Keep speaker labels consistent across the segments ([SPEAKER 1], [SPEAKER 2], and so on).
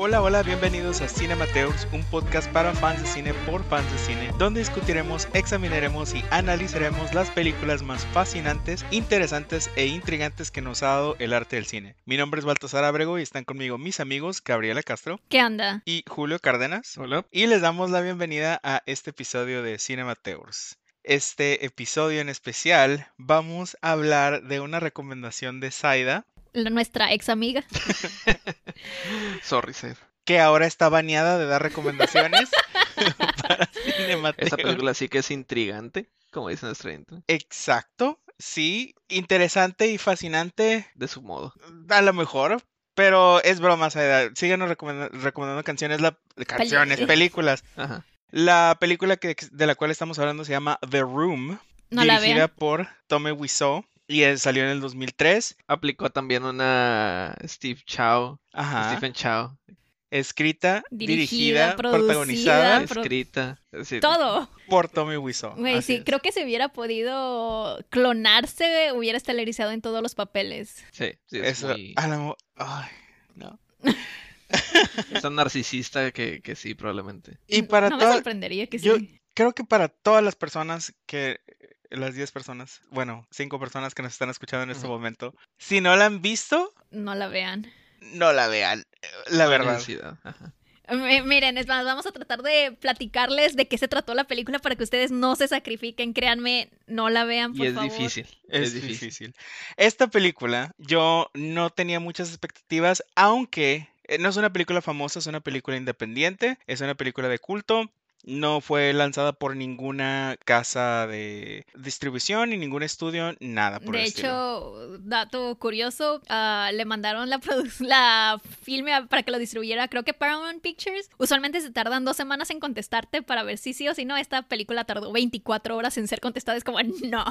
[SPEAKER 1] Hola, hola, bienvenidos a Cinemateurs, un podcast para fans de cine por fans de cine, donde discutiremos, examinaremos y analizaremos las películas más fascinantes, interesantes e intrigantes que nos ha dado el arte del cine. Mi nombre es Baltasar Abrego y están conmigo mis amigos Gabriela Castro.
[SPEAKER 2] ¿Qué anda?
[SPEAKER 1] Y Julio Cárdenas.
[SPEAKER 3] Hola.
[SPEAKER 1] Y les damos la bienvenida a este episodio de Cinemateurs. Este episodio en especial vamos a hablar de una recomendación de Saida
[SPEAKER 2] nuestra ex amiga.
[SPEAKER 3] Sorry, Seth.
[SPEAKER 1] que ahora está baneada de dar recomendaciones para
[SPEAKER 3] película sí que es intrigante, como dice nuestra intro,
[SPEAKER 1] Exacto, sí, interesante y fascinante
[SPEAKER 3] de su modo.
[SPEAKER 1] a lo mejor, pero es broma, Saida. Síganos recomenda- recomendando canciones, la, canciones, películas.
[SPEAKER 3] Ajá.
[SPEAKER 1] La película que, de la cual estamos hablando se llama The Room,
[SPEAKER 2] No la
[SPEAKER 1] dirigida por Tome Wiseau y salió en el 2003.
[SPEAKER 3] Aplicó también una Steve Chow,
[SPEAKER 1] Ajá.
[SPEAKER 3] Stephen Chow,
[SPEAKER 1] Escrita, dirigida,
[SPEAKER 2] Dirigida,
[SPEAKER 1] protagonizada
[SPEAKER 2] pro-
[SPEAKER 3] escrita. es decir,
[SPEAKER 2] Todo.
[SPEAKER 1] por Tommy Wiseau.
[SPEAKER 2] Güey, sí,
[SPEAKER 1] es.
[SPEAKER 2] creo que si hubiera podido clonarse, hubiera estelarizado en todos los papeles.
[SPEAKER 3] Sí, sí, es
[SPEAKER 1] Eso,
[SPEAKER 3] muy-
[SPEAKER 1] a la mo- ay, no.
[SPEAKER 3] es tan narcisista que, que sí, probablemente.
[SPEAKER 1] Y para
[SPEAKER 2] no me sorprendería que
[SPEAKER 1] yo-
[SPEAKER 2] sí.
[SPEAKER 1] creo que para todas las personas que, las 10 personas, bueno, 5 personas que nos están escuchando en este momento, si no la han visto,
[SPEAKER 2] No la vean.
[SPEAKER 1] no la vean, la
[SPEAKER 3] No hay
[SPEAKER 1] verdad.
[SPEAKER 3] ajá.
[SPEAKER 2] Miren, es más, vamos a tratar de platicarles de qué se trató la película para que ustedes no se sacrifiquen. Créanme, no la vean, por
[SPEAKER 3] Y es
[SPEAKER 2] favor.
[SPEAKER 3] difícil.
[SPEAKER 1] Es,
[SPEAKER 3] Es difícil.
[SPEAKER 1] difícil. Esta película, yo no tenía muchas expectativas, aunque eh, no es una película famosa, es una película independiente, es una película de culto. No fue lanzada por ninguna casa de distribución ni ningún estudio, nada por
[SPEAKER 2] De
[SPEAKER 1] el estilo.
[SPEAKER 2] hecho, dato curioso, ah, le mandaron la, la filme para que lo distribuyera, creo que Paramount Pictures. Usualmente se tardan dos semanas en contestarte para ver si sí o si no. Esta película tardó 24 horas en ser contestada. Es como, no.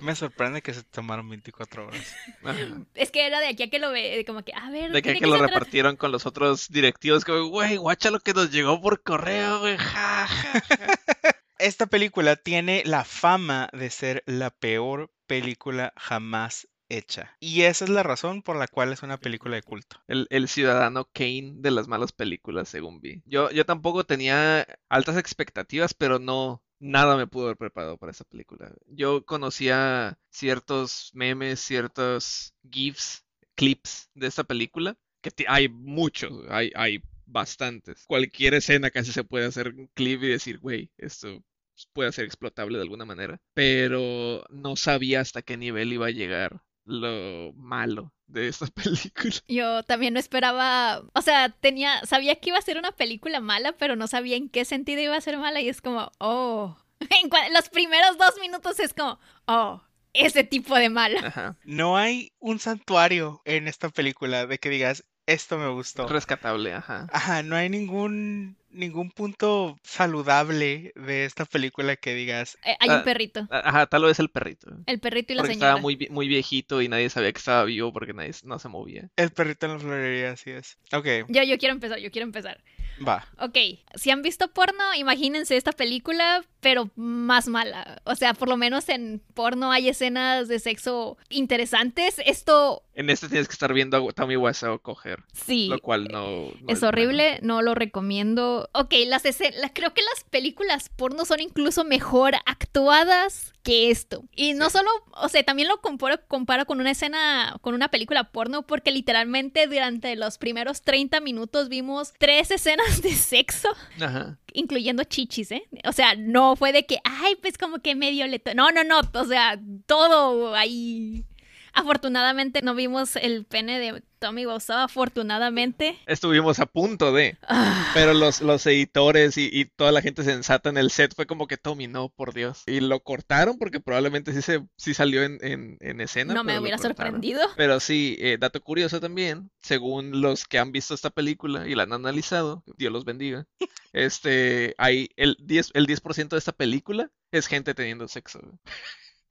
[SPEAKER 1] Me sorprende que se tomaron 24 horas.
[SPEAKER 2] Es que era de aquí a que lo ve, como que, a ver,
[SPEAKER 3] De que,
[SPEAKER 2] ¿de
[SPEAKER 3] que lo repartieron con los otros directivos, como, güey, guacha lo que nos llegó por correo, güey. ja, ja, ja".
[SPEAKER 1] Esta película tiene la fama de ser la peor película jamás hecha. Y esa es la razón por la cual es una película de culto.
[SPEAKER 3] El, el ciudadano Kane de las malas películas, según vi. Yo, yo tampoco tenía altas expectativas, pero no, nada me pudo haber preparado para esa película. Yo conocía ciertos memes, ciertos GIFs, clips de esta película, que hay muchos, hay, hay bastantes. Cualquier escena casi se puede hacer un clip y decir, güey, esto puede ser explotable de alguna manera. Pero no sabía hasta qué nivel iba a llegar lo malo de esta película.
[SPEAKER 2] Yo también no esperaba, o sea, tenía, sabía que iba a ser una película mala, pero no sabía en qué sentido iba a ser mala y es como, oh, en los primeros dos minutos es como, oh, ese tipo de mala.
[SPEAKER 3] Ajá.
[SPEAKER 1] No hay un santuario en esta película de que digas, esto me gustó.
[SPEAKER 3] Rescatable, ajá.
[SPEAKER 1] Ajá, no hay ningún ningún punto saludable de esta película que digas,
[SPEAKER 2] Eh, hay
[SPEAKER 3] Ah,
[SPEAKER 2] un perrito,
[SPEAKER 3] Ajá, tal vez el perrito.
[SPEAKER 2] el perrito y la
[SPEAKER 3] Porque
[SPEAKER 2] señora.
[SPEAKER 3] estaba muy, muy viejito y nadie sabía que estaba vivo porque nadie no se movía.
[SPEAKER 1] el perrito en la florería, así es. Ok,
[SPEAKER 2] Yo, yo quiero empezar, yo quiero empezar.
[SPEAKER 1] va.
[SPEAKER 2] Ok, si han visto porno, imagínense esta película, pero más mala. O sea, por lo menos en porno hay escenas de sexo interesantes. Esto
[SPEAKER 3] En este tienes que estar viendo a Tommy Wiseau coger,
[SPEAKER 2] sí.
[SPEAKER 3] lo cual no, no
[SPEAKER 2] Es horrible, no lo recomiendo. Ok, las escen- la- creo que las películas porno son incluso mejor actuadas que esto. Y no solo, o sea, también lo comparo, comparo con una escena, con una película porno, porque literalmente durante los primeros 30 minutos vimos tres escenas de sexo,
[SPEAKER 3] Ajá.
[SPEAKER 2] incluyendo chichis, ¿eh? O sea, no fue de que, ay, pues como que medio le... to-". No, no, no, o sea, todo ahí... Afortunadamente no vimos el pene de Tommy Wiseau, afortunadamente.
[SPEAKER 3] Estuvimos a punto de,
[SPEAKER 2] Ah.
[SPEAKER 3] pero los, los editores y, y toda la gente sensata en el set fue como que Tommy, no, por Dios. Y lo cortaron porque probablemente sí, se, sí salió en, en, en escena.
[SPEAKER 2] No me hubiera sorprendido.
[SPEAKER 3] Pero sí, eh, dato curioso también, según los que han visto esta película y la han analizado, Dios los bendiga, este, hay el 10%, el 10 de esta película es gente teniendo sexo.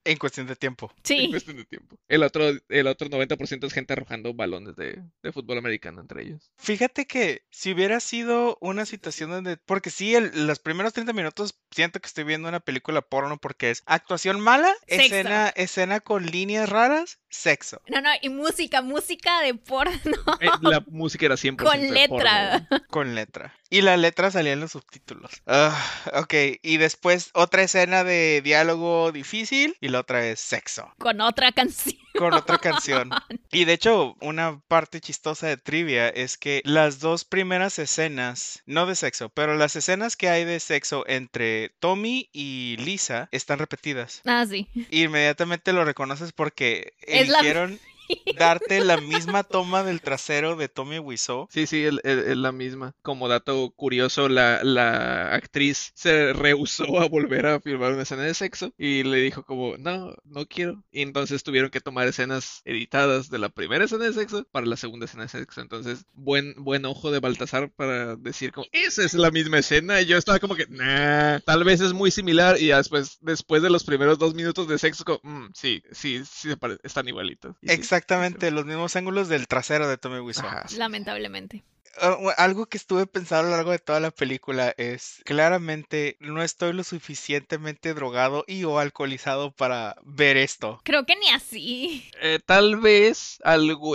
[SPEAKER 1] En cuestión de tiempo.
[SPEAKER 3] En
[SPEAKER 2] Sí.
[SPEAKER 3] cuestión de tiempo. El otro, el otro 90% es gente arrojando balones de, de fútbol americano entre ellos.
[SPEAKER 1] Fíjate que si hubiera sido una situación donde, porque sí, el- los primeros 30 minutos siento que estoy viendo una película porno porque es actuación mala,
[SPEAKER 2] Sexo.
[SPEAKER 1] escena, escena con líneas raras, sexo.
[SPEAKER 2] No, no, y música, música de porno
[SPEAKER 3] Eh, la música era 100%
[SPEAKER 2] con letra.
[SPEAKER 3] porno.
[SPEAKER 1] Con letra. Y la letra salía en los subtítulos. Ah, ok, y después otra escena de diálogo difícil y la otra es sexo.
[SPEAKER 2] Con otra canción.
[SPEAKER 1] con otra canción. Y de hecho, una parte chistosa de trivia es que las dos primeras escenas, no de sexo, pero las escenas que hay de sexo entre Tommy y Lisa están repetidas.
[SPEAKER 2] Ah, sí.
[SPEAKER 1] Inmediatamente lo reconoces porque
[SPEAKER 2] Es la-
[SPEAKER 1] eligieron darte la misma toma del trasero de Tommy Wiseau.
[SPEAKER 3] Sí, sí, es la misma. Como dato curioso, la, la actriz se rehusó a volver a filmar una escena de sexo y le dijo como, no, no quiero. Y entonces tuvieron que tomar escenas editadas de la primera escena de sexo para la segunda escena de sexo. Entonces, buen, buen ojo de Baltasar para decir como, esa es la misma escena. Y yo estaba como que, nah, tal vez es muy similar. Y después, después de los primeros dos minutos de sexo, como, "Mm, sí, sí, sí, están igualitos. Sí,
[SPEAKER 1] Exactamente, los mismos ángulos del trasero de Tommy Wiseau.
[SPEAKER 3] Ajá, sí.
[SPEAKER 2] Lamentablemente.
[SPEAKER 1] Ah, Algo que estuve pensando a lo largo de toda la película es claramente no estoy lo suficientemente drogado y o alcoholizado para ver esto.
[SPEAKER 2] Creo que ni así.
[SPEAKER 3] Eh, tal vez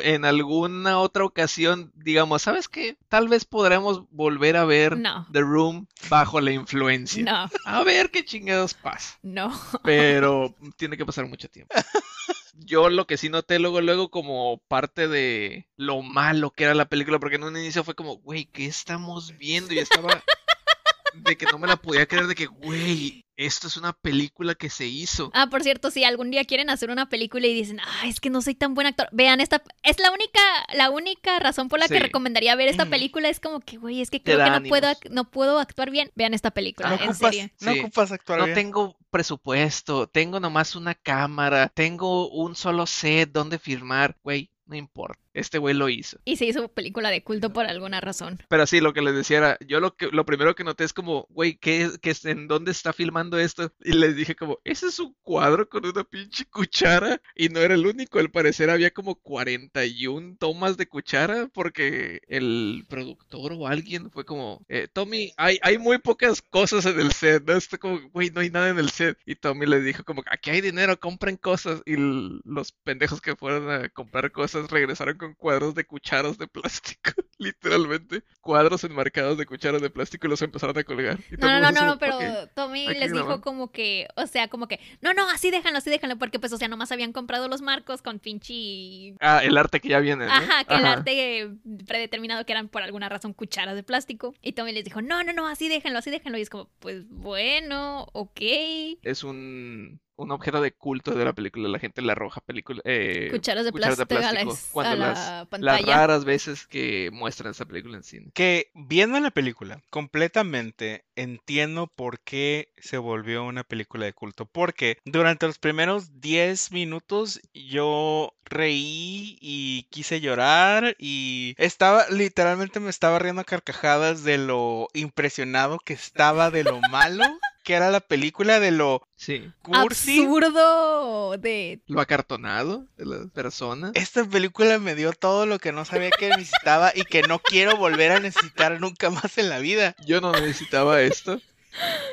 [SPEAKER 3] en alguna otra ocasión digamos, ¿sabes qué? Tal vez podremos volver a ver
[SPEAKER 2] No.
[SPEAKER 3] The Room bajo la influencia.
[SPEAKER 2] No,
[SPEAKER 3] A ver qué chingados pasa.
[SPEAKER 2] no.
[SPEAKER 3] Pero tiene que pasar mucho tiempo. Yo lo que sí noté luego, luego como parte de lo malo que era la película, porque en un inicio fue como, güey, ¿qué estamos viendo? Y estaba de que no me la podía creer, de que, güey, esto es una película que se hizo.
[SPEAKER 2] Ah, por cierto, si algún día quieren hacer una película y dicen, ah, es que no soy tan buen actor, vean esta, es la única, la única razón por la que recomendaría ver esta película es como que, güey, es que
[SPEAKER 3] Te
[SPEAKER 2] creo que no puedo,
[SPEAKER 3] ánimos.
[SPEAKER 2] no puedo actuar bien. Vean esta película,
[SPEAKER 1] No
[SPEAKER 2] en
[SPEAKER 1] ocupas,
[SPEAKER 2] serio.
[SPEAKER 1] no
[SPEAKER 3] Sí.
[SPEAKER 1] ocupas actuar
[SPEAKER 3] No
[SPEAKER 1] bien.
[SPEAKER 3] tengo presupuesto, tengo nomás una cámara, tengo un solo set donde firmar, güey, no importa. Este güey lo hizo.
[SPEAKER 2] Y se hizo película de culto por alguna razón.
[SPEAKER 3] Pero sí, lo que les decía era, yo lo que lo primero que noté es como, güey, ¿qué, qué es- en dónde está filmando esto? Y les dije como, ese es un cuadro con una pinche cuchara y no era el único, al parecer había como 41 tomas de cuchara porque el productor o alguien fue como, eh, Tommy, hay, hay muy pocas cosas en el set, ¿no? Está como, güey, no hay nada en el set. Y Tommy les dijo como, aquí hay dinero, compren cosas. Y los pendejos que fueron a comprar cosas regresaron con cuadros de cucharas de plástico, literalmente. Cuadros enmarcados de cucharas de plástico y los empezaron a colgar. Y
[SPEAKER 2] No, no, no, no, pero. Tommy les dijo
[SPEAKER 3] grabar.
[SPEAKER 2] como que, o sea, como que, no, no, así déjanlo, así déjanlo, porque pues, o sea, nomás habían comprado los marcos con pinche...
[SPEAKER 3] Ah, el arte que ya viene, ¿no?
[SPEAKER 2] Ajá, que el arte predeterminado que eran por alguna razón cucharas de plástico. Y Tommy les dijo, no, no, no, así déjenlo, así déjenlo. Y es como, pues bueno, ok.
[SPEAKER 3] Es un, un objeto de culto de la película. La gente le arroja película, eh,
[SPEAKER 2] Cucharas de
[SPEAKER 3] cucharas de
[SPEAKER 2] plástico a la,
[SPEAKER 3] plástico
[SPEAKER 2] es-
[SPEAKER 3] cuando
[SPEAKER 2] a la
[SPEAKER 3] las, las
[SPEAKER 2] pantalla.
[SPEAKER 3] raras veces que muestran esa película en cine.
[SPEAKER 1] Que viendo la película completamente entiendo por qué se volvió una película de culto. Porque durante los primeros 10 minutos yo reí y quise llorar y estaba, literalmente me estaba riendo a carcajadas de lo impresionado que estaba de lo malo que era la película, de lo
[SPEAKER 3] Sí.
[SPEAKER 1] cursi.
[SPEAKER 2] Absurdo de...
[SPEAKER 3] Lo acartonado de las personas.
[SPEAKER 1] Esta película me dio todo lo que no sabía que necesitaba y que no quiero volver a necesitar nunca más en la vida.
[SPEAKER 3] Yo no necesitaba esto.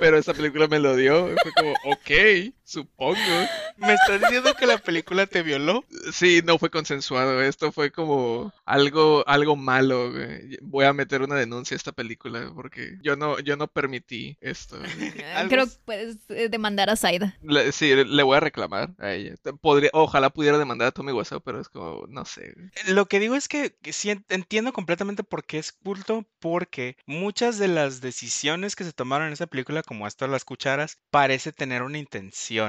[SPEAKER 3] Pero esta película me lo dio. Fue como, ok, supongo.
[SPEAKER 1] ¿Me estás diciendo que la película te violó?
[SPEAKER 3] Sí, no fue consensuado. Esto fue como algo, algo malo. güey. Voy a meter una denuncia a esta película porque yo no, yo no permití esto.
[SPEAKER 1] Algo
[SPEAKER 2] Creo que puedes eh, demandar a Saida.
[SPEAKER 3] Le- sí, le voy a reclamar a ella. Podría, ojalá pudiera demandar a Tommy Wiseau, pero es como, no sé. güey.
[SPEAKER 1] Lo que digo es que, sí en- entiendo completamente por qué es culto, porque muchas de las decisiones que se tomaron en esa película, como de las cucharas, parece tener una intención.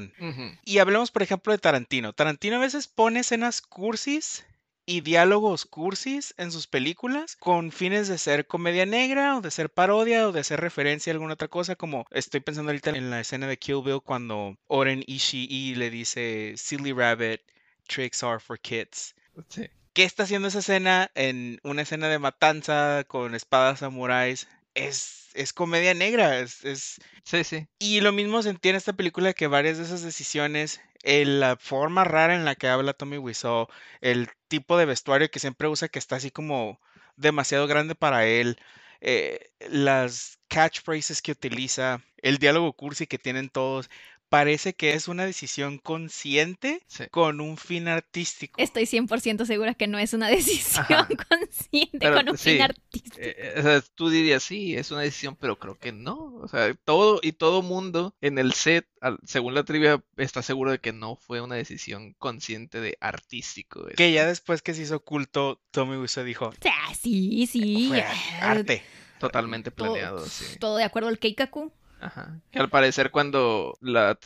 [SPEAKER 1] Y hablemos, por ejemplo, de Tarantino. Tarantino a veces pone escenas cursis y diálogos cursis en sus películas con fines de ser comedia negra o de ser parodia o de hacer referencia a alguna otra cosa, como estoy pensando ahorita en la escena de Kill Bill cuando Oren Ishii le dice Silly Rabbit, tricks are for kids.
[SPEAKER 3] Sí.
[SPEAKER 1] ¿Qué está haciendo esa escena en una escena de matanza con espadas samuráis? Es, es comedia negra. Es, es...
[SPEAKER 3] Sí, sí.
[SPEAKER 1] Y lo mismo sentí en esta película que varias de esas decisiones, eh, la forma rara en la que habla Tommy Wiseau, el tipo de vestuario que siempre usa que está así como demasiado grande para él, eh, las catchphrases que utiliza, el diálogo cursi que tienen todos, parece que es una decisión consciente
[SPEAKER 3] Sí.
[SPEAKER 1] con un fin artístico.
[SPEAKER 2] Estoy 100% segura que no es una decisión
[SPEAKER 3] Ajá.
[SPEAKER 2] consciente
[SPEAKER 3] Pero,
[SPEAKER 2] con un
[SPEAKER 3] sí,
[SPEAKER 2] fin artístico.
[SPEAKER 3] Eh, eh, o sea, tú dirías, sí, es una decisión, pero creo que no. O sea, todo y todo mundo en el set, al- según la trivia, está seguro de que no fue una decisión consciente de artístico.
[SPEAKER 1] Que ya después que se hizo culto, Tommy Wiseau dijo,
[SPEAKER 2] sea, sí, sí.
[SPEAKER 1] fue
[SPEAKER 2] eh,
[SPEAKER 1] arte.
[SPEAKER 3] Totalmente
[SPEAKER 2] todo,
[SPEAKER 3] planeado, sí.
[SPEAKER 2] todo de acuerdo al Keikaku.
[SPEAKER 3] Ajá. Que al parecer cuando la,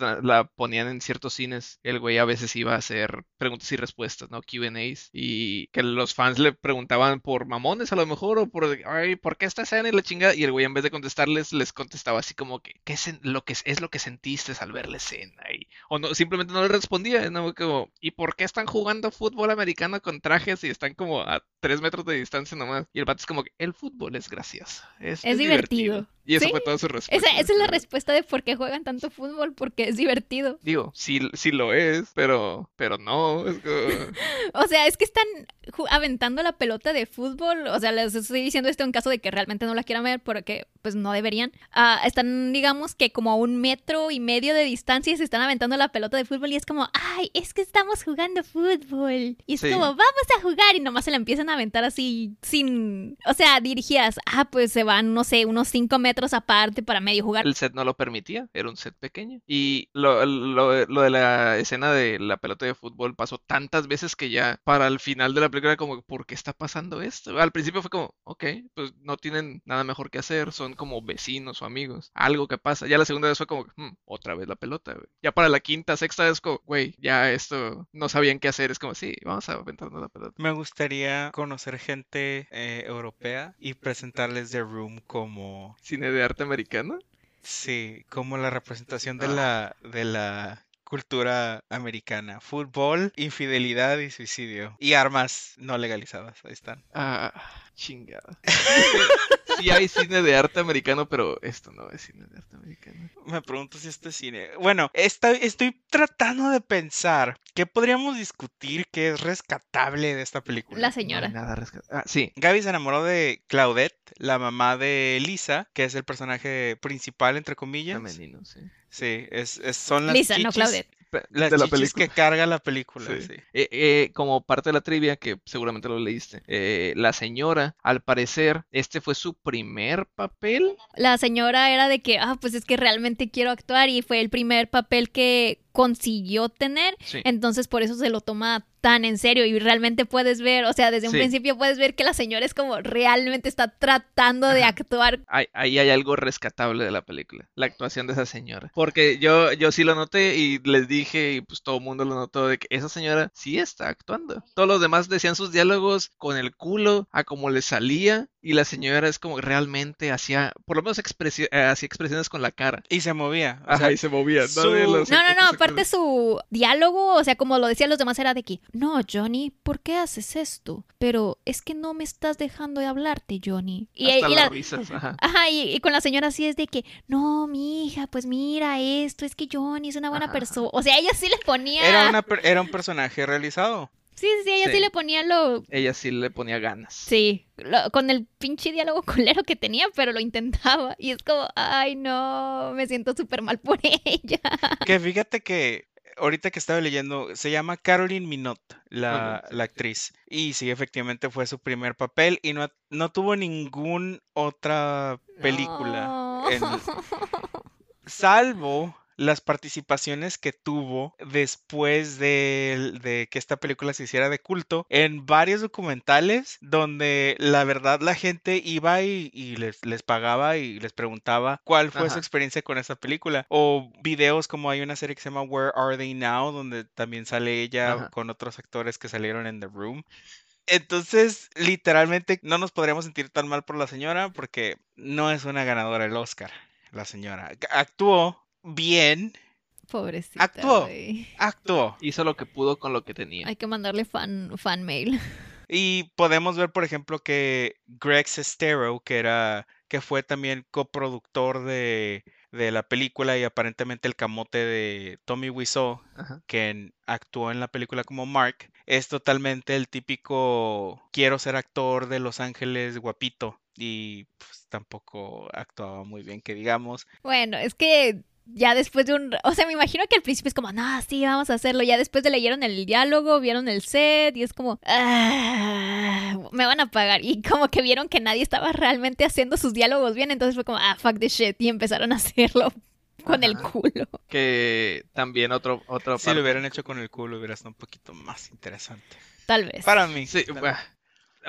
[SPEAKER 3] ponían en ciertos cines, el güey a veces iba a hacer preguntas y respuestas, ¿no? Q&As. Y que los fans le preguntaban por mamones a lo mejor, o por, ay, ¿por qué esta escena y la chingada? Y el güey en vez de contestarles, les contestaba así como que, ¿qué es lo que es lo que sentiste al ver la escena? Y, o no, simplemente no le respondía, ¿no? Como, ¿y por qué están jugando fútbol americano con trajes y están como a tres metros de distancia nomás? Y el vato es como que, el fútbol es gracioso. Es,
[SPEAKER 2] Es divertido.
[SPEAKER 3] Y eso
[SPEAKER 2] Sí,
[SPEAKER 3] fue toda su respuesta.
[SPEAKER 2] Esa, esa es la Respuesta de por qué juegan tanto fútbol, porque es divertido.
[SPEAKER 3] Digo, sí, sí lo es, pero, pero no. es
[SPEAKER 2] O sea, es que están aventando la pelota de fútbol. O sea, les estoy diciendo esto en caso de que realmente no la quieran ver, porque pues no deberían. Ah, están, digamos que como a un metro y medio de distancia y se están aventando la pelota de fútbol y es como, ay, es que estamos jugando fútbol. Y es
[SPEAKER 3] Sí.
[SPEAKER 2] como, vamos a jugar y nomás se la empiezan a aventar así sin... O sea, dirigidas, ah, pues se van, no sé, unos cinco metros aparte para medio jugar.
[SPEAKER 3] El set no lo permitía, era un set pequeño. Y lo, lo, lo de la escena de la pelota de fútbol pasó tantas veces que ya para el final de la película era como, ¿por qué está pasando esto? Al principio fue como, ok, pues no tienen nada mejor que hacer, son como vecinos o amigos, algo que pasa. Ya la segunda vez fue como, "Hmm, otra vez la pelota, güey. Ya para la quinta, sexta vez como, güey, ya esto no sabían qué hacer, es como, sí, vamos a aventarnos la pelota.
[SPEAKER 1] Me gustaría conocer gente eh, europea y presentarles The Room como,
[SPEAKER 3] Cine de arte americano.
[SPEAKER 1] Sí, como la representación de la, de la cultura americana. Fútbol, infidelidad y suicidio. Y armas no legalizadas, ahí están.
[SPEAKER 3] Ah, chingada. Sí hay cine de arte americano, pero esto no es cine de arte americano.
[SPEAKER 1] Me pregunto si esto es cine. Bueno, esta- estoy tratando de pensar qué podríamos discutir que es rescatable de esta película.
[SPEAKER 2] La
[SPEAKER 3] No
[SPEAKER 2] señora.
[SPEAKER 3] nada rescat- Ah, sí.
[SPEAKER 1] Gaby se enamoró de Claudette, la mamá de Lisa, que es el personaje principal, entre comillas.
[SPEAKER 3] Femenino, sí.
[SPEAKER 1] Sí, es, es- son las
[SPEAKER 2] Lisa, no Claudette.
[SPEAKER 1] Las
[SPEAKER 3] de la película.
[SPEAKER 1] que carga la película,
[SPEAKER 3] Sí.
[SPEAKER 1] sí.
[SPEAKER 3] Eh, eh, como parte de la trivia, que seguramente lo leíste, eh, la señora, al parecer, este fue su primer papel.
[SPEAKER 2] La señora era de que, ah, pues es que realmente quiero actuar y fue el primer papel que consiguió tener,
[SPEAKER 3] Sí.
[SPEAKER 2] entonces por eso se lo toma tan en serio y realmente puedes ver, o sea, desde un
[SPEAKER 3] Sí.
[SPEAKER 2] principio puedes ver que la señora es como realmente está tratando de actuar.
[SPEAKER 3] Ahí, ahí hay algo rescatable de la película, la actuación de esa señora. Porque yo, yo sí lo noté y les dije, y pues todo el mundo lo notó, de que esa señora sí está actuando. Todos los demás decían sus diálogos con el culo, a como le salía, y la señora es como realmente hacía, por lo menos expresi- eh, hacía expresiones con la cara.
[SPEAKER 1] Y se movía. o
[SPEAKER 3] Ajá,
[SPEAKER 1] sea,
[SPEAKER 3] y se movía.
[SPEAKER 1] su-
[SPEAKER 3] nadie lo-
[SPEAKER 2] No, no, no, aparte su diálogo, o sea, como lo decían los demás, era de que, no, Johnny, ¿por qué haces esto? Pero es que no me estás dejando de hablarte, Johnny. Y,
[SPEAKER 3] Hasta
[SPEAKER 2] y
[SPEAKER 3] las
[SPEAKER 2] la-
[SPEAKER 3] risas, ajá.
[SPEAKER 2] Ajá, y, y con la señora sí es de que, no, mi hija, pues mira esto, es que Johnny es una buena persona. O sea, ella sí le ponía.
[SPEAKER 1] era, una per- era un personaje realizado.
[SPEAKER 2] Sí, sí, ella sí.
[SPEAKER 3] Sí.
[SPEAKER 2] le ponía lo.
[SPEAKER 3] Ella sí le ponía ganas.
[SPEAKER 2] Sí, lo- con el pinche diálogo culero que tenía, pero lo intentaba. Y es como, ay, no, me siento súper mal por ella.
[SPEAKER 1] Que fíjate que ahorita que estaba leyendo, se llama Caroline Minot, la, la actriz. Y sí, efectivamente fue su primer papel y no, no tuvo ninguna otra película.
[SPEAKER 2] No.
[SPEAKER 1] en- salvo las participaciones que tuvo después de, de que esta película se hiciera de culto en varios documentales donde la verdad la gente iba y, y les, les pagaba y les preguntaba cuál fue su experiencia con esta película o videos como hay una serie que se llama Where Are They Now donde también sale ella
[SPEAKER 3] Ajá.
[SPEAKER 1] con otros actores que salieron en The Room entonces, literalmente no nos podríamos sentir tan mal por la señora porque no es una ganadora del Oscar, la señora. Ac- Actuó bien,
[SPEAKER 2] Pobrecita.
[SPEAKER 1] Actuó. actuó.
[SPEAKER 3] Hizo lo que pudo con lo que tenía.
[SPEAKER 2] Hay que mandarle fan, fan mail.
[SPEAKER 1] Y podemos ver, por ejemplo, que Greg Sestero, que era que fue también coproductor de, de la película y aparentemente el camote de Tommy Wiseau,
[SPEAKER 3] Ajá.
[SPEAKER 1] que actuó en la película como Mark, es totalmente el típico quiero ser actor de Los Ángeles guapito y pues tampoco actuaba muy bien, que digamos.
[SPEAKER 2] Bueno, es que ya después de un... O sea, me imagino que al principio es como, no, sí, vamos a hacerlo. Ya después de leyeron el diálogo, vieron el set y es como, ah, me van a pagar. Y como que vieron que nadie estaba realmente haciendo sus diálogos bien, entonces fue como, ah, fuck the shit. Y empezaron a hacerlo con el culo.
[SPEAKER 3] Que también otro, otra
[SPEAKER 1] Si lo hubieran hecho con el culo hubiera sido un poquito más interesante.
[SPEAKER 2] Tal vez.
[SPEAKER 1] Para mí.
[SPEAKER 3] Sí,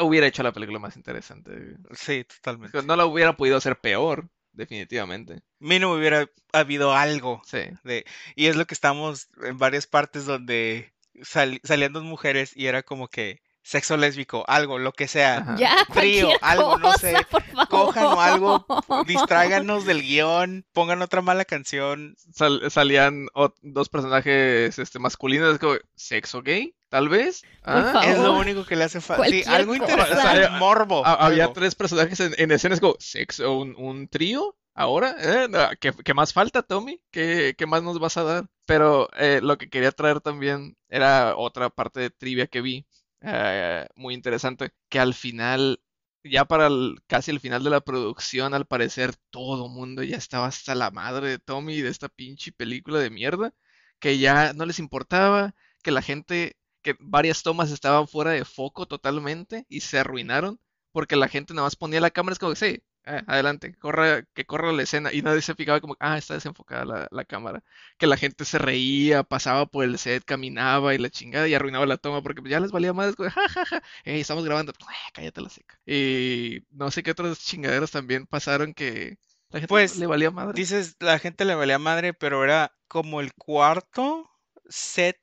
[SPEAKER 3] hubiera hecho la película más interesante.
[SPEAKER 1] Sí, totalmente.
[SPEAKER 3] No la hubiera podido hacer peor, definitivamente.
[SPEAKER 1] Mínimo hubiera habido algo
[SPEAKER 3] Sí.
[SPEAKER 1] de... Y es lo que estamos en varias partes donde sal- salían dos mujeres y era como que sexo lésbico, algo, lo que sea.
[SPEAKER 2] Ya,
[SPEAKER 1] Frío,
[SPEAKER 2] cualquier
[SPEAKER 1] algo, no sé.
[SPEAKER 2] por favor.
[SPEAKER 1] Cojan o algo, distráiganos del guion, pongan otra mala canción.
[SPEAKER 3] Sal- salían dos personajes este, masculinos, como sexo gay, tal vez. Ah.
[SPEAKER 1] Es lo único que le hace falta. Sí, algo interesante, morbo.
[SPEAKER 3] ha- había
[SPEAKER 1] algo.
[SPEAKER 3] tres personajes en, en escenas como sexo, un, un trío. Ahora, ¿Eh? ¿qué, qué más falta, Tommy? ¿Qué, qué más nos vas a dar? Pero eh, lo que quería traer también era otra parte de trivia que vi, eh, muy interesante, que al final, ya para el- casi el final de la producción, al parecer todo mundo ya estaba hasta la madre de Tommy y de esta pinche película de mierda, que ya no les importaba, que la gente, que varias tomas estaban fuera de foco totalmente y se arruinaron porque la gente nada más ponía la cámara, es como, sí, eh, adelante, corra, que corra la escena, y nadie se fijaba como, ah, está desenfocada la, la cámara, que la gente se reía, pasaba por el set, caminaba y la chingada y arruinaba la toma porque ya les valía más, como, ja, ja, ja, hey, estamos grabando, "Eh, cállate la seca. Y no sé qué otras chingaderas también pasaron que la gente
[SPEAKER 1] Pues,
[SPEAKER 3] le valía madre.
[SPEAKER 1] Dices, la gente le valía madre, pero era como el cuarto set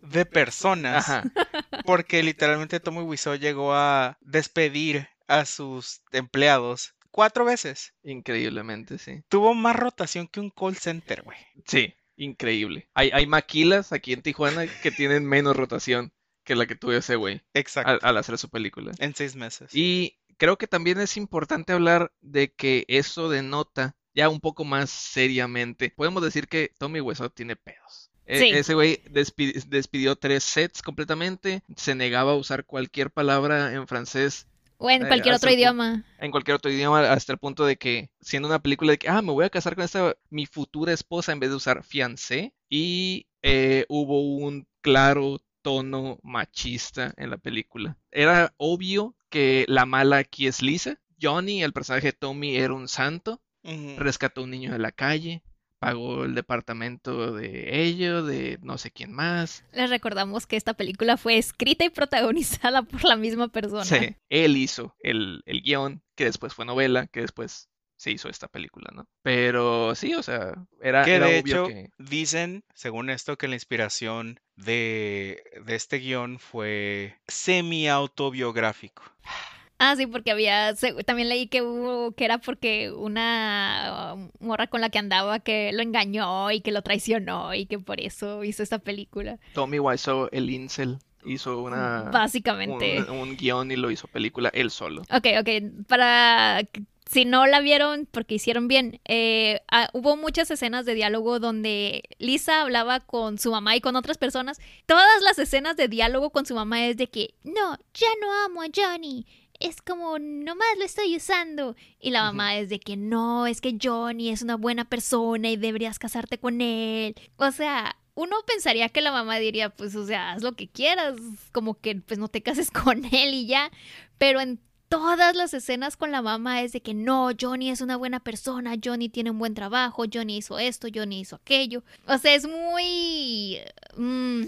[SPEAKER 1] de personas.
[SPEAKER 3] Ajá,
[SPEAKER 1] Porque literalmente Tommy Wiseau llegó a despedir a sus empleados cuatro veces.
[SPEAKER 3] increíblemente, sí.
[SPEAKER 1] Tuvo más rotación que un call center, güey.
[SPEAKER 3] Sí, increíble. Hay, hay maquilas aquí en Tijuana que tienen menos rotación que la que tuvo ese güey
[SPEAKER 1] Exacto.
[SPEAKER 3] al, al hacer su película.
[SPEAKER 1] En seis meses.
[SPEAKER 3] Y creo que también es importante hablar de que eso denota ya un poco más seriamente. Podemos decir que Tommy Wiseau tiene pedos. E-. Ese güey despi- despidió tres sets completamente, se negaba a usar cualquier palabra en francés
[SPEAKER 2] O en
[SPEAKER 3] Eh,
[SPEAKER 2] cualquier otro idioma.
[SPEAKER 3] en cualquier otro idioma hasta el punto de que siendo una película de que, ah, me voy a casar con esta, mi futura esposa en vez de usar fiancé y eh, hubo un claro tono machista en la película. Era obvio que la mala aquí es Lisa. Johnny, el personaje de Tommy, era un santo, rescató a un niño de la calle, pagó el departamento de ellos, de no sé quién más.
[SPEAKER 2] Les recordamos que esta película fue escrita y protagonizada por la misma persona.
[SPEAKER 3] Sí, él hizo el, el guion, que después fue novela, que después se hizo esta película, ¿no? Pero sí, o sea, era,
[SPEAKER 1] Que
[SPEAKER 3] era
[SPEAKER 1] de
[SPEAKER 3] obvio
[SPEAKER 1] hecho
[SPEAKER 3] que...
[SPEAKER 1] dicen, según esto, que la inspiración de, de este guion fue semi-autobiográfico.
[SPEAKER 2] Ah, sí, porque había, también leí que hubo, que era porque una uh, morra con la que andaba que lo engañó y que lo traicionó y que por eso hizo esta película.
[SPEAKER 3] Tommy Wiseau, el incel, hizo una,
[SPEAKER 2] Básicamente.
[SPEAKER 3] un, un guion y lo hizo película él solo.
[SPEAKER 2] Ok, ok, para si no la vieron porque hicieron bien, eh, ah, hubo muchas escenas de diálogo donde Lisa hablaba con su mamá y con otras personas. Todas las escenas de diálogo con su mamá es de que, no, ya no amo a Johnny. Es como, nomás lo estoy usando. Y la mamá es de que no, es que Johnny es una buena persona y deberías casarte con él. O sea, uno pensaría que la mamá diría, pues, o sea, haz lo que quieras, como que pues no te cases con él y ya. Pero en todas las escenas con la mamá es de que no, Johnny es una buena persona, Johnny tiene un buen trabajo, Johnny hizo esto, Johnny hizo aquello. O sea, es muy... mm,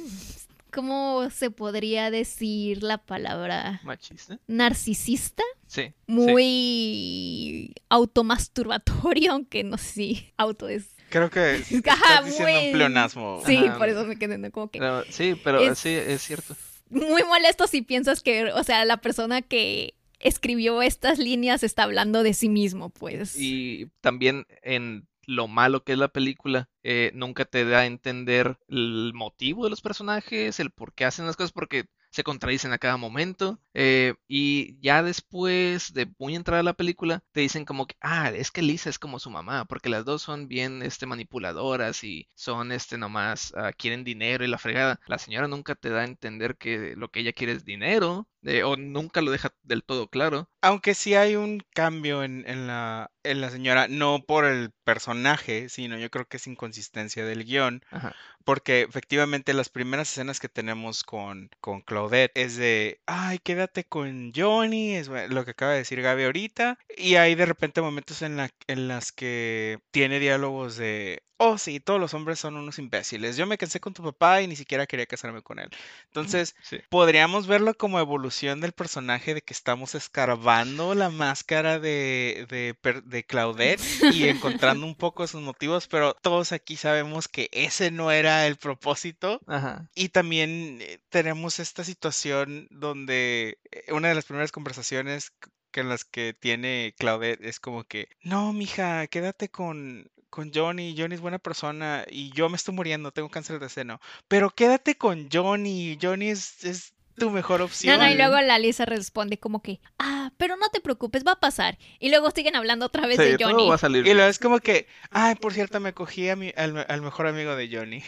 [SPEAKER 2] ¿Cómo se podría decir la palabra?
[SPEAKER 3] Machista.
[SPEAKER 2] Narcisista,
[SPEAKER 3] Sí. sí.
[SPEAKER 2] muy automasturbatorio, aunque no sé si auto es...
[SPEAKER 1] Creo que es-
[SPEAKER 2] Ajá,
[SPEAKER 1] estás diciendo un pleonasmo.
[SPEAKER 2] Sí,
[SPEAKER 3] Ajá.
[SPEAKER 2] por eso me quedé como que...
[SPEAKER 3] Pero- sí, pero
[SPEAKER 2] Es-
[SPEAKER 3] sí, es cierto.
[SPEAKER 2] muy molesto si piensas que, o sea, la persona que escribió estas líneas está hablando de sí mismo, pues.
[SPEAKER 3] Y también en lo malo que es la película, eh, nunca te da a entender el motivo de los personajes, el por qué hacen las cosas, porque se contradicen a cada momento. eh, y ya después de muy entrada la película, te dicen como que, ah, es que Lisa es como su mamá, porque las dos son bien este, manipuladoras y son este nomás ah, quieren dinero y la fregada. La señora nunca te da a entender que lo que ella quiere es dinero, eh, o nunca lo deja del todo claro.
[SPEAKER 1] Aunque sí hay un cambio en, en la, en la señora, no por el personaje, sino yo creo que es inconsistencia del guion,
[SPEAKER 3] Ajá.
[SPEAKER 1] porque efectivamente las primeras escenas que tenemos con, con Claudette es de, ay, quédate con Johnny, es lo que acaba de decir Gaby ahorita, y hay de repente momentos en, la, en las que tiene diálogos de, oh sí, todos los hombres son unos imbéciles, yo me casé con tu papá y ni siquiera quería casarme con él. Entonces,
[SPEAKER 3] Sí.
[SPEAKER 1] podríamos verlo como evolución del personaje de que estamos escarbando la máscara de, de, Claudette y encontrando un poco sus motivos, pero todos aquí sabemos que ese no era el propósito.
[SPEAKER 3] Ajá.
[SPEAKER 1] Y también eh, tenemos esta situación donde eh, una de las primeras conversaciones que en las que tiene Claudette es como que, no, mija, quédate con, con Johnny, Johnny es buena persona y yo me estoy muriendo, tengo cáncer de seno, pero quédate con Johnny, Johnny es, es tu mejor
[SPEAKER 2] No,
[SPEAKER 1] opción.
[SPEAKER 2] no, y luego la Lisa responde como que, ah, pero no te preocupes, va a pasar. Y luego siguen hablando otra vez
[SPEAKER 3] Sí,
[SPEAKER 2] de
[SPEAKER 3] todo
[SPEAKER 2] Johnny.
[SPEAKER 3] va a salir
[SPEAKER 1] Y luego es como que, ay, por cierto, me cogí a mi- al, al mejor amigo de Johnny.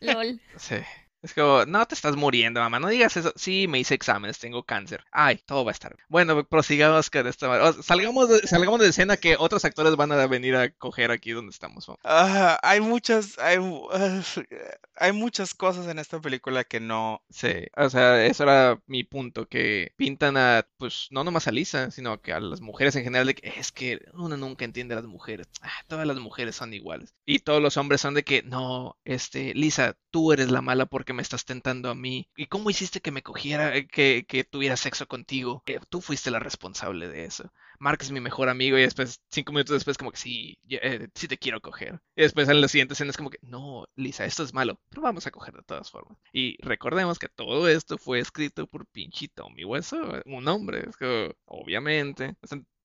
[SPEAKER 2] Lol.
[SPEAKER 3] Sí. Es como, no te estás muriendo, mamá, no digas eso. Sí, me hice exámenes, tengo cáncer. Ay, todo va a estar. Bueno, prosigamos con esta. o- salgamos, de, salgamos de escena que otros actores van a venir a coger aquí donde estamos.
[SPEAKER 1] Ah, hay muchas, hay, hay muchas cosas en esta película que no,
[SPEAKER 3] Sí, o sea, eso era mi punto, que pintan a, pues, no nomás a Lisa, sino que a las mujeres en general, de que es que uno nunca entiende a las mujeres, ah, todas las mujeres son iguales. Y todos los hombres son de que, no, este, Lisa, tú eres la mala porque me estás tentando a mí. ¿Y cómo hiciste que me cogiera, eh, que, que tuviera sexo contigo? Eh, tú fuiste la responsable de eso. Mark es mi mejor amigo y después, cinco minutos después, como que sí, eh, sí te quiero coger. Y después en las siguientes escenas como que, no, Lisa, esto es malo, pero vamos a coger de todas formas. Y recordemos que todo esto fue escrito por pinche Tommy Wiseau, un hombre, es que, obviamente.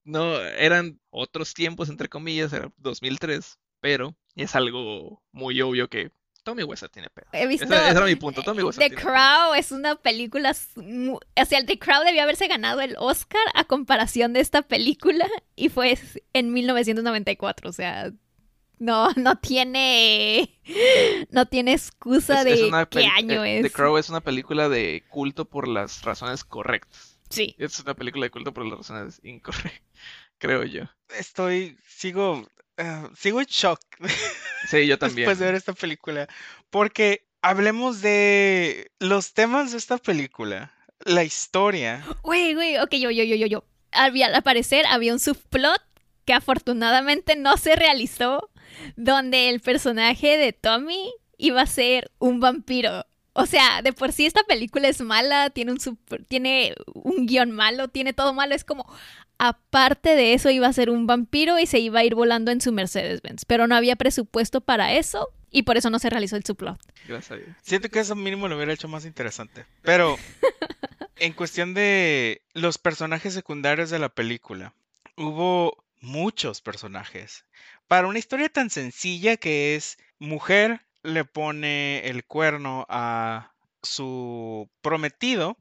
[SPEAKER 3] No, eran otros tiempos, entre comillas, era 2003, pero es algo muy obvio que Tommy Wiseau tiene pedo.
[SPEAKER 2] He visto.
[SPEAKER 3] Ese, ese era mi punto, Tommy Wiseau
[SPEAKER 2] The
[SPEAKER 3] tiene pedo.
[SPEAKER 2] Crow es una película. O sea, The Crow debió haberse ganado el Oscar a comparación de esta película y fue en 1994. O sea, no, no tiene. No tiene excusa
[SPEAKER 3] Es-
[SPEAKER 2] de qué año
[SPEAKER 3] eh,
[SPEAKER 2] es.
[SPEAKER 3] The Crow es una película de culto por las razones correctas.
[SPEAKER 2] Sí.
[SPEAKER 3] Es una película de culto por las razones incorrectas, creo yo.
[SPEAKER 1] estoy, sigo, ah, sigo en shock
[SPEAKER 3] Sí, yo también.
[SPEAKER 1] después de ver esta película, porque hablemos de los temas de esta película, la historia.
[SPEAKER 2] Güey, güey, ok, yo, yo, yo, yo, yo. Había, al parecer había un subplot que afortunadamente no se realizó, donde el personaje de Tommy iba a ser un vampiro. O sea, de por sí esta película es mala, tiene un, sub- tiene un guion malo, tiene todo malo. Es como, aparte de eso, iba a ser un vampiro y se iba a ir volando en su Mercedes-Benz. Pero no había presupuesto para eso y por eso no se realizó el subplot.
[SPEAKER 3] Gracias a Dios.
[SPEAKER 1] Siento que eso mínimo lo hubiera hecho más interesante, pero en cuestión de los personajes secundarios de la película, hubo muchos personajes. Para una historia tan sencilla que es mujer le pone el cuerno a su prometido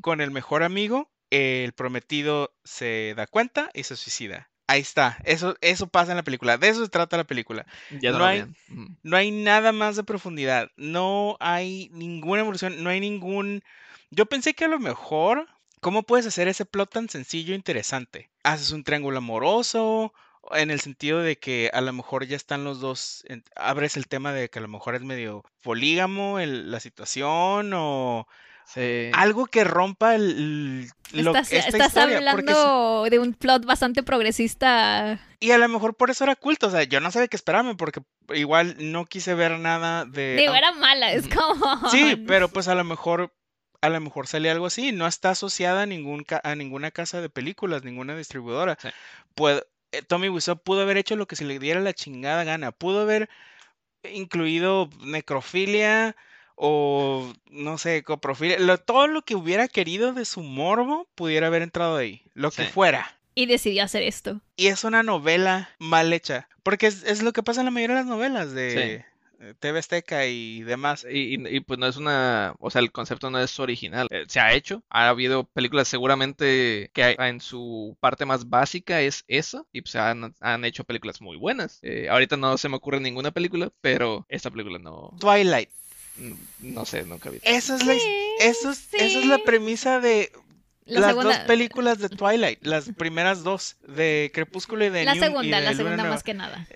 [SPEAKER 1] con el mejor amigo, el prometido se da cuenta y se suicida. Ahí está, eso, eso pasa en la película, de eso se trata la película.
[SPEAKER 3] Ya
[SPEAKER 1] No hay-
[SPEAKER 3] bien.
[SPEAKER 1] No hay nada más de profundidad, no hay ninguna evolución, no hay ningún... Yo pensé que a lo mejor, ¿cómo puedes hacer ese plot tan sencillo e interesante? Haces un triángulo amoroso, en el sentido de que a lo mejor ya están los dos, en- abres el tema de que a lo mejor es medio polígamo el- la situación o
[SPEAKER 3] Sí.
[SPEAKER 1] algo que rompa el, el- lo-
[SPEAKER 2] Estás,
[SPEAKER 1] esta
[SPEAKER 2] estás
[SPEAKER 1] historia, porque
[SPEAKER 2] hablando de un plot bastante progresista.
[SPEAKER 1] y a lo mejor por eso era culto, o sea, yo no sabía qué esperarme porque igual no quise ver nada de...
[SPEAKER 2] Digo, era mala, es como...
[SPEAKER 1] Sí, pero pues a lo mejor, a lo mejor sale algo así. No está asociada a, ningún ca- a ninguna casa de películas, ninguna distribuidora.
[SPEAKER 3] Sí.
[SPEAKER 1] Eh, Tommy Wiseau pudo haber hecho lo que se le diera la chingada gana. Pudo haber incluido necrofilia o no sé, coprofilia. lo- todo lo que hubiera querido de su morbo pudiera haber entrado ahí. Lo que
[SPEAKER 3] Sí.
[SPEAKER 1] fuera.
[SPEAKER 2] Y decidió hacer esto.
[SPEAKER 1] Y es una novela mal hecha. Porque es, es lo que pasa en la mayoría de las novelas de, eh, TV Azteca y demás.
[SPEAKER 3] Y, y- y, pues no es una, o sea, el concepto no es original. Eh, se ha hecho, ha habido películas seguramente que en su parte más básica es eso, y pues han, han hecho películas muy buenas. Eh, ahorita no se me ocurre ninguna película, pero esta película no,
[SPEAKER 1] Twilight.
[SPEAKER 3] no, no sé, nunca vi.
[SPEAKER 1] Esa es la, eso es, esa es la premisa de
[SPEAKER 2] La
[SPEAKER 1] las
[SPEAKER 2] segunda,
[SPEAKER 1] dos películas de Twilight, las primeras dos, de Crepúsculo y de
[SPEAKER 2] la
[SPEAKER 1] New- y
[SPEAKER 2] segunda,
[SPEAKER 1] de
[SPEAKER 2] la
[SPEAKER 1] Luna
[SPEAKER 2] segunda
[SPEAKER 1] Nueva.
[SPEAKER 2] más que nada.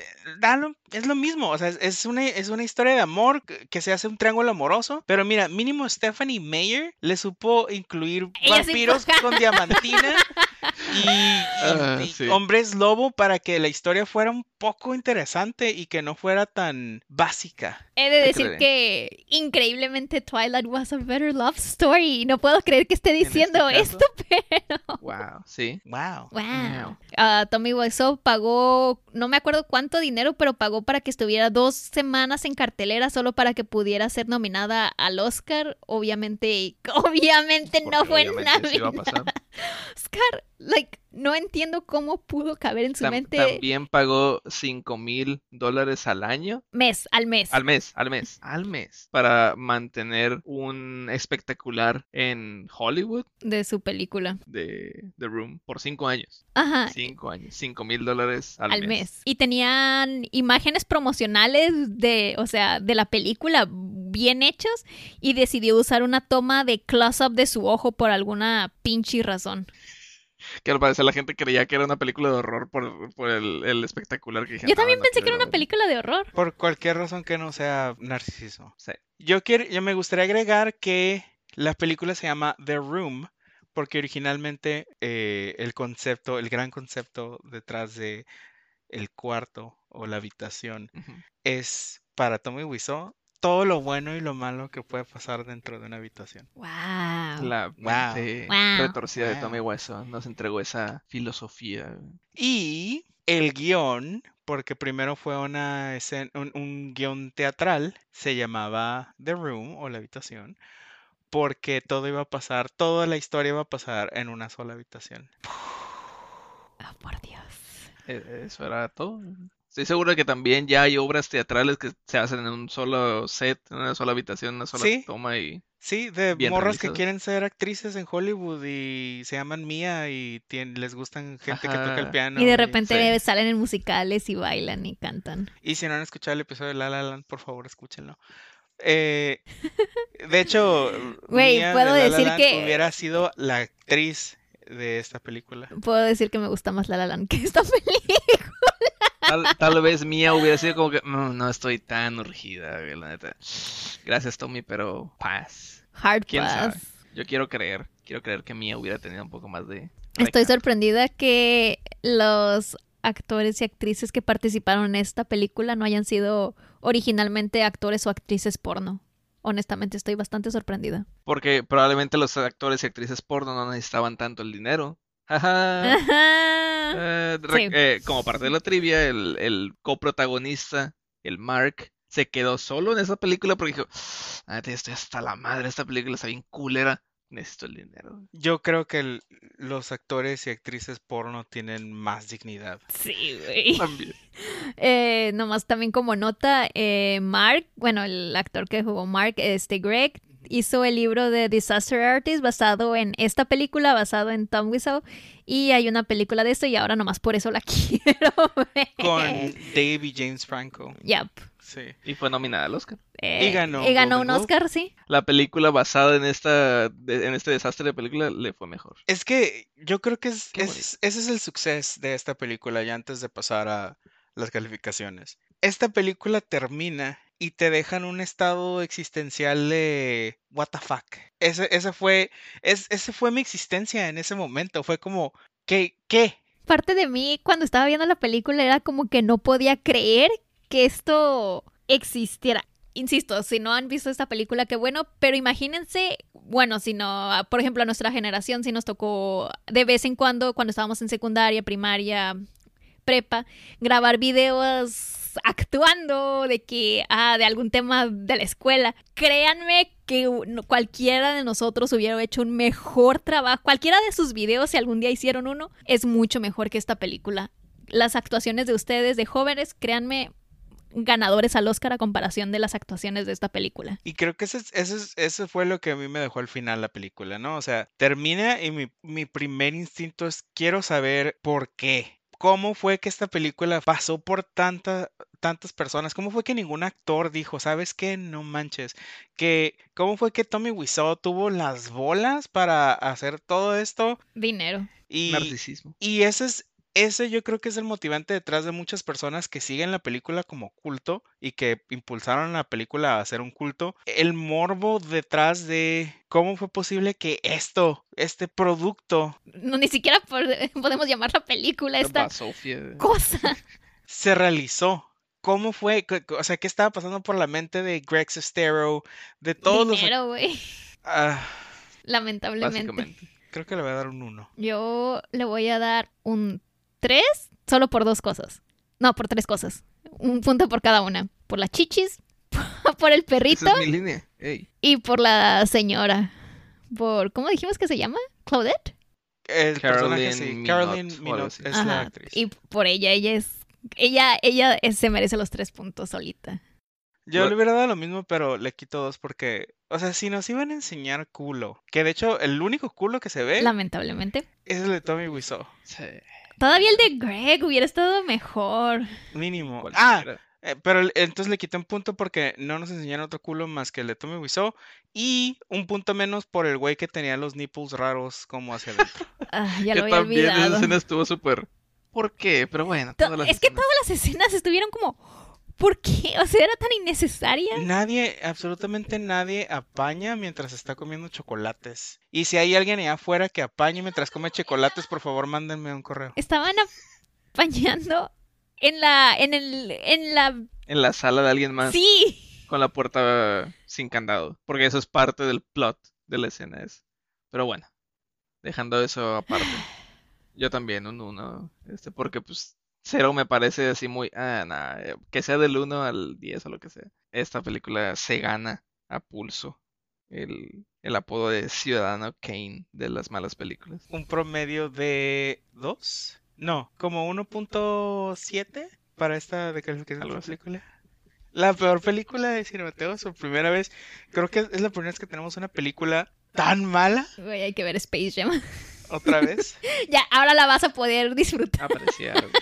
[SPEAKER 1] da lo- es lo mismo, o sea, es, una, es una historia de amor que, se hace un triángulo amoroso, pero mira, mínimo Stephanie Meyer le supo incluir
[SPEAKER 2] Ella
[SPEAKER 1] vampiros con diamantina y, y-
[SPEAKER 3] Ah,
[SPEAKER 1] y
[SPEAKER 3] sí.
[SPEAKER 1] hombres lobo para que la historia fuera un poco interesante y que no fuera tan básica.
[SPEAKER 2] He de decir que increíblemente Twilight was a better love story. No puedo creer que esté
[SPEAKER 1] este
[SPEAKER 2] diciendo esto, pero
[SPEAKER 3] Wow, sí.
[SPEAKER 1] Wow.
[SPEAKER 2] wow. Ah, Tommy Wiseau pagó, no me acuerdo cuánto dinero, pero pagó para que estuviera dos semanas en cartelera solo para que pudiera ser nominada al Oscar. Obviamente, obviamente no fue
[SPEAKER 3] obviamente sí iba a
[SPEAKER 2] nominada.
[SPEAKER 3] pasar.
[SPEAKER 2] Oscar, like, no entiendo cómo pudo caber en su
[SPEAKER 3] Tam-
[SPEAKER 2] mente
[SPEAKER 3] También pagó 5 mil dólares al año.
[SPEAKER 2] mes al mes.
[SPEAKER 3] Al mes, al mes, al mes. Para mantener un espectacular en Hollywood
[SPEAKER 2] de su película.
[SPEAKER 3] de The Room por 5 años.
[SPEAKER 2] Ajá.
[SPEAKER 3] 5 años, 5 mil dólares al,
[SPEAKER 2] al mes. Y tenían imágenes promocionales de, o sea, de la película bien hechos y decidió usar una toma de close-up de su ojo por alguna pinche razón.
[SPEAKER 3] Que al parecer la gente creía que era una película de horror por, por el, el espectacular que dijeron.
[SPEAKER 2] Yo también
[SPEAKER 3] "No, no
[SPEAKER 2] pensé que era una
[SPEAKER 3] ver".
[SPEAKER 2] película de horror.
[SPEAKER 1] Por cualquier razón que no sea narcisismo.
[SPEAKER 3] Sí.
[SPEAKER 1] Yo quiero, yo me gustaría agregar que la película se llama The Room porque originalmente eh, el concepto, el gran concepto detrás de el cuarto o la habitación es para Tommy Wiseau todo lo bueno y lo malo que puede pasar dentro de una habitación.
[SPEAKER 2] Wow.
[SPEAKER 3] La
[SPEAKER 1] Wow.
[SPEAKER 3] mente
[SPEAKER 2] Wow.
[SPEAKER 3] retorcida de. Tommy Wiseau nos entregó esa filosofía.
[SPEAKER 1] Y el guion, porque primero fue una escena- un, un guion teatral, se llamaba The Room o la habitación, porque todo iba a pasar, toda la historia iba a pasar en una sola habitación.
[SPEAKER 2] Oh, por Dios.
[SPEAKER 3] Eh, Eso era todo. Estoy seguro de que también ya hay obras teatrales que se hacen en un solo set, en una sola habitación, una sola
[SPEAKER 1] Sí.
[SPEAKER 3] toma y
[SPEAKER 1] Sí, de morras que quieren ser actrices en Hollywood y se llaman Mía y tien- les gustan gente que toca el piano.
[SPEAKER 2] Y de repente
[SPEAKER 3] sí.
[SPEAKER 2] salen en musicales y bailan y cantan.
[SPEAKER 1] Y si no han escuchado el episodio de La La Land, por favor, escúchenlo. Eh, de hecho, Mia de
[SPEAKER 2] puedo
[SPEAKER 1] La La
[SPEAKER 2] decir
[SPEAKER 1] Land
[SPEAKER 2] que-
[SPEAKER 1] hubiera sido la actriz de esta película.
[SPEAKER 2] Puedo decir que me gusta más La La Land que esta película.
[SPEAKER 3] Tal, tal vez Mía hubiera sido como que "Mm, no estoy tan urgida, güey, la neta. Gracias Tommy, pero paz.
[SPEAKER 2] Hard
[SPEAKER 3] ¿Quién
[SPEAKER 2] Pass.
[SPEAKER 3] sabe? Yo quiero creer, quiero creer que Mía hubiera tenido un poco más de
[SPEAKER 2] Estoy sorprendida que los actores y actrices que participaron en esta película no hayan sido originalmente actores o actrices porno. Honestamente estoy bastante sorprendida.
[SPEAKER 3] Porque probablemente los actores y actrices porno no necesitaban tanto el dinero.
[SPEAKER 2] Ajá.
[SPEAKER 3] Eh,
[SPEAKER 2] Sí.
[SPEAKER 3] eh, como parte de la trivia, el, el coprotagonista, el Mark, se quedó solo en esa película porque dijo, "Ah, estoy hasta la madre, esta película está bien culera, necesito el dinero.
[SPEAKER 1] Yo creo que el- los actores y actrices porno tienen más dignidad.
[SPEAKER 2] Sí, güey.
[SPEAKER 3] También.
[SPEAKER 2] Eh, nomás también como nota, eh, Mark, bueno, el actor que jugó Mark, este Greg, hizo el libro de Disaster Artist basado en esta película, basado en Tom Wiseau, y hay una película de esto y ahora nomás por eso la quiero ver.
[SPEAKER 1] Con Dave y James Franco.
[SPEAKER 2] Yep.
[SPEAKER 1] Sí.
[SPEAKER 3] Y fue nominada al Oscar.
[SPEAKER 2] Eh,
[SPEAKER 1] Y ganó
[SPEAKER 2] y ganó
[SPEAKER 1] Golden
[SPEAKER 2] un. Oscar, sí.
[SPEAKER 3] La película basada en esta en este desastre de película le fue mejor.
[SPEAKER 1] Es que yo creo que es- ese es el suceso de esta película, ya antes de pasar a las calificaciones. Esta película termina y te deja en un estado existencial de what the fuck. Ese, ese fue, es, ese fue mi existencia en ese momento. Fue como, ¿qué? ¿Qué?
[SPEAKER 2] Parte de mí cuando estaba viendo la película era como que no podía creer que esto existiera. Insisto, si no han visto esta película, qué bueno, pero imagínense, bueno, si no, por ejemplo, a nuestra generación sí nos tocó de vez en cuando, cuando estábamos en secundaria, primaria, prepa, grabar videos actuando de que, ah, de algún tema de la escuela. Créanme que cualquiera de nosotros hubiera hecho un mejor trabajo. Cualquiera de sus videos, si algún día hicieron uno, es mucho mejor que esta película. Las actuaciones de ustedes, de jóvenes, créanme, ganadores al Oscar a comparación de las actuaciones de esta película.
[SPEAKER 1] Y creo que ese, es- ese, es- eso fue lo que a mí me dejó al final la película, ¿no? O sea, termina y mi, mi primer instinto es quiero saber por qué. ¿Cómo fue que esta película pasó por tanta, tantas personas? ¿Cómo fue que ningún actor dijo, sabes qué? No manches. Que, ¿Cómo fue que Tommy Wiseau tuvo las bolas para hacer todo esto?
[SPEAKER 2] Dinero.
[SPEAKER 1] Y,
[SPEAKER 3] Narcisismo.
[SPEAKER 1] y ese es, ese yo creo que es el motivante detrás de muchas personas que siguen la película como culto y que impulsaron la película a ser un culto. El morbo detrás de cómo fue posible que esto, este producto,
[SPEAKER 2] No, ni siquiera podemos llamar la película esta cosa.
[SPEAKER 1] se realizó. ¿Cómo fue? O sea, ¿qué estaba pasando por la mente de Greg Sestero? De todos los...
[SPEAKER 2] Dinero, güey.
[SPEAKER 1] Ah,
[SPEAKER 2] Lamentablemente.
[SPEAKER 1] Creo que le voy a dar un 1.
[SPEAKER 2] Yo le voy a dar un 3 solo por dos cosas. No, por tres cosas. Un punto por cada una. Por las chichis, por el perrito
[SPEAKER 3] Esa es mi línea. Ey.
[SPEAKER 2] y por la señora. Por, ¿cómo dijimos que se llama? Claudette.
[SPEAKER 1] El personaje, sí.
[SPEAKER 3] Caroline
[SPEAKER 1] Caroline
[SPEAKER 3] Minot,
[SPEAKER 1] es la actriz.
[SPEAKER 2] Y por ella, ella es... Ella, ella es- se merece los tres puntos solita.
[SPEAKER 1] Yo le hubiera dado lo mismo, pero le quito dos porque, o sea, si nos iban a enseñar culo, que de hecho el único culo que se ve
[SPEAKER 2] Lamentablemente.
[SPEAKER 1] es el de Tommy Wiseau,
[SPEAKER 3] Sí.
[SPEAKER 2] Todavía el de Greg hubiera estado mejor.
[SPEAKER 1] mínimo. Ah, eh, pero entonces le quité un punto porque no nos enseñaron otro culo más que el de Tommy Wiseau y un punto menos por el güey que tenía los nipples raros como hacia adentro.
[SPEAKER 2] Ah, ya
[SPEAKER 3] que
[SPEAKER 2] lo había
[SPEAKER 3] también esa
[SPEAKER 2] olvidado.
[SPEAKER 3] escena estuvo súper. ¿Por qué? Pero bueno,
[SPEAKER 2] To-
[SPEAKER 3] todas las
[SPEAKER 2] Es que todas las escenas estuvieron como... ¿Por qué? O sea, era tan innecesaria.
[SPEAKER 1] Nadie, absolutamente nadie apaña mientras está comiendo chocolates. Y si hay alguien allá afuera que apañe mientras come chocolates, por favor mándenme un correo.
[SPEAKER 2] Estaban apañando en la... En el... En la...
[SPEAKER 3] En la sala de alguien más.
[SPEAKER 2] Sí.
[SPEAKER 3] Con la puerta sin candado. Porque eso es parte del plot de la escena. Es. Pero bueno. Dejando eso aparte. Yo también, un 1. Este, porque pues. Cero me parece así muy. Ah, nah, eh, Que sea del 1 al 10 o lo que sea. Esta película se gana a pulso. El, el apodo de Ciudadano Kane de las malas películas.
[SPEAKER 1] un promedio de 2. No, como 1.7 para esta de calificación de película. La peor película de Cinemateos, por primera vez. Creo que es la primera vez que tenemos una película tan mala
[SPEAKER 2] Güey, hay que ver Space Jam.
[SPEAKER 1] otra vez.
[SPEAKER 2] ya, ahora la vas a poder disfrutar.
[SPEAKER 3] Apreciar.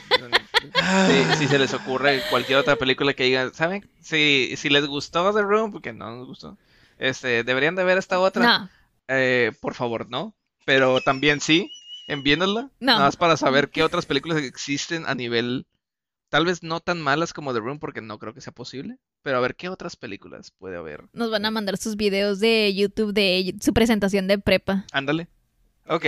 [SPEAKER 3] Sí, si se les ocurre cualquier otra película que digan, ¿saben? Si, si les gustó The Room, porque no nos gustó, este, deberían de ver esta otra.
[SPEAKER 2] No,
[SPEAKER 3] Eh, por favor, no. Pero también sí, enviándola.
[SPEAKER 2] No.
[SPEAKER 3] Nada más para saber qué otras películas existen a nivel, tal vez no tan malas como The Room, porque no creo que sea posible. Pero a ver qué otras películas puede haber.
[SPEAKER 2] nos van a mandar sus videos de YouTube de su presentación de prepa.
[SPEAKER 3] Ándale.
[SPEAKER 1] Ok,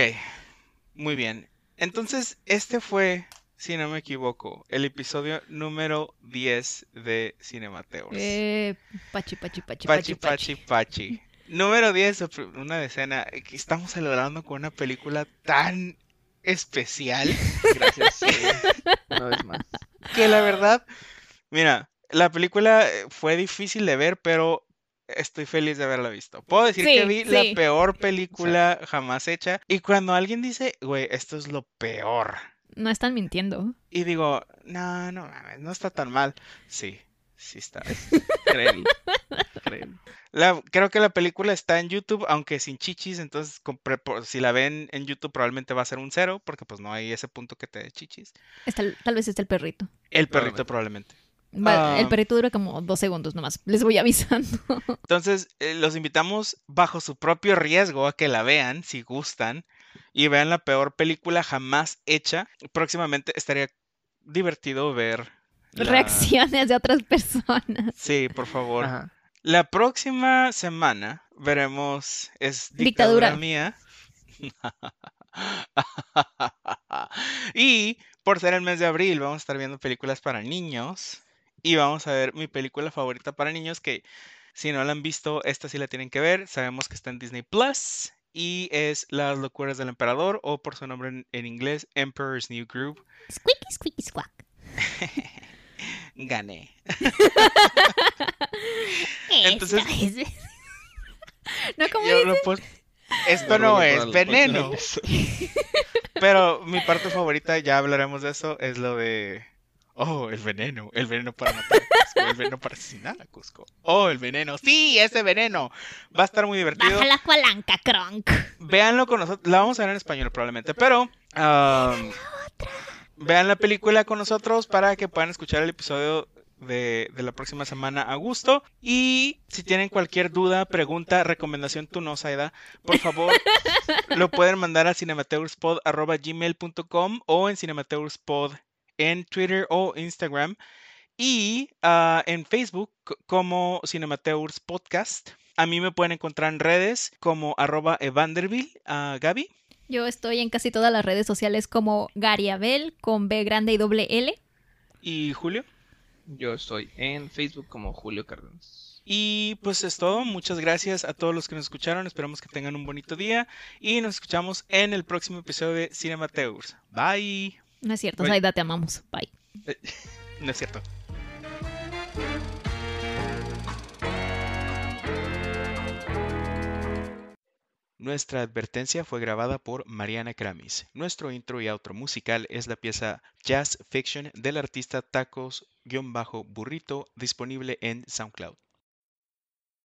[SPEAKER 1] muy bien. Entonces, este fue, si no me equivoco, el episodio número 10 de Cinemateos.
[SPEAKER 2] Eh, pachi, pachi, pachi,
[SPEAKER 1] Pachi,
[SPEAKER 2] pachi,
[SPEAKER 1] pachi, pachi. Número 10, una decena. que Estamos celebrando con una película tan especial
[SPEAKER 3] Gracias. sí, una vez más.
[SPEAKER 1] que la verdad, mira, la película eh, fue difícil de ver, pero estoy feliz de haberla visto. Puedo decir
[SPEAKER 2] Sí,
[SPEAKER 1] que vi la peor película jamás hecha. Y cuando alguien dice, güey, esto es lo peor.
[SPEAKER 2] No están mintiendo.
[SPEAKER 1] Y digo, no, no mames, no está tan mal. Sí, sí está.
[SPEAKER 3] Créelo. Créelo.
[SPEAKER 1] La- creo que la película está en YouTube, aunque sin chichis, entonces por- si la ven en YouTube probablemente va a ser un cero, porque pues no hay ese punto que te dé chichis.
[SPEAKER 2] Está tal vez está el perrito.
[SPEAKER 1] El perrito probablemente.
[SPEAKER 2] Va-
[SPEAKER 1] Ah.
[SPEAKER 2] El perrito dura como dos segundos nomás. Les voy avisando.
[SPEAKER 1] Entonces, eh, los invitamos bajo su propio riesgo a que la vean, si gustan, y vean la peor película jamás hecha. Próximamente estaría divertido ver... la-
[SPEAKER 2] Reacciones de otras personas.
[SPEAKER 1] Sí, por favor.
[SPEAKER 3] Ajá.
[SPEAKER 1] La próxima semana veremos es dictadura,
[SPEAKER 2] Dictadura.
[SPEAKER 1] mía. y por ser el mes de abril vamos a estar viendo películas para niños y vamos a ver mi película favorita para niños que si no la han visto esta sí la tienen que ver. Sabemos que está en Disney Plus y es Las locuras del emperador o por su nombre en, en inglés Emperor's New Groove.
[SPEAKER 2] Squeaky, squeaky, squawk.
[SPEAKER 1] Gané. Entonces-
[SPEAKER 2] es- no, como
[SPEAKER 1] Yo no puedo- Esto no es veneno. Pero mi parte favorita, ya hablaremos de eso, es lo de Oh, el veneno, el veneno para matar a Cusco, el veneno para asesinar a Cusco. Oh, el veneno, sí, ese veneno. Va a estar muy divertido.
[SPEAKER 2] Baja la palanca, Kronk.
[SPEAKER 1] Véanlo con nosotros, la vamos a ver en español probablemente, pero um, vean la película con nosotros para que puedan escuchar el episodio de, de la próxima semana a gusto. Y si tienen cualquier duda, pregunta, recomendación, tú no, Saida, por favor, lo pueden mandar a cinemateuspod.gmail.com o en cinemateuspod en Twitter o Instagram. Y ah, en Facebook como Cinemateurs Podcast. A mí me pueden encontrar en redes como arroba evanderville, ah, Gaby.
[SPEAKER 2] Yo estoy en casi todas las redes sociales como Gariabel con B grande y doble L.
[SPEAKER 1] Y Julio.
[SPEAKER 3] Yo estoy en Facebook como Julio Cárdenas.
[SPEAKER 1] Y pues es todo. Muchas gracias a todos los que nos escucharon. Esperamos que tengan un bonito día. Y nos escuchamos en el próximo episodio de Cinemateurs. Bye.
[SPEAKER 2] No es cierto,
[SPEAKER 1] Bye.
[SPEAKER 2] Saida, te amamos. Bye.
[SPEAKER 1] No es cierto. Nuestra advertencia fue grabada por Mariana Kramis. Nuestro intro y outro musical es la pieza Jazz Fiction del artista Tacos-Burrito disponible en SoundCloud.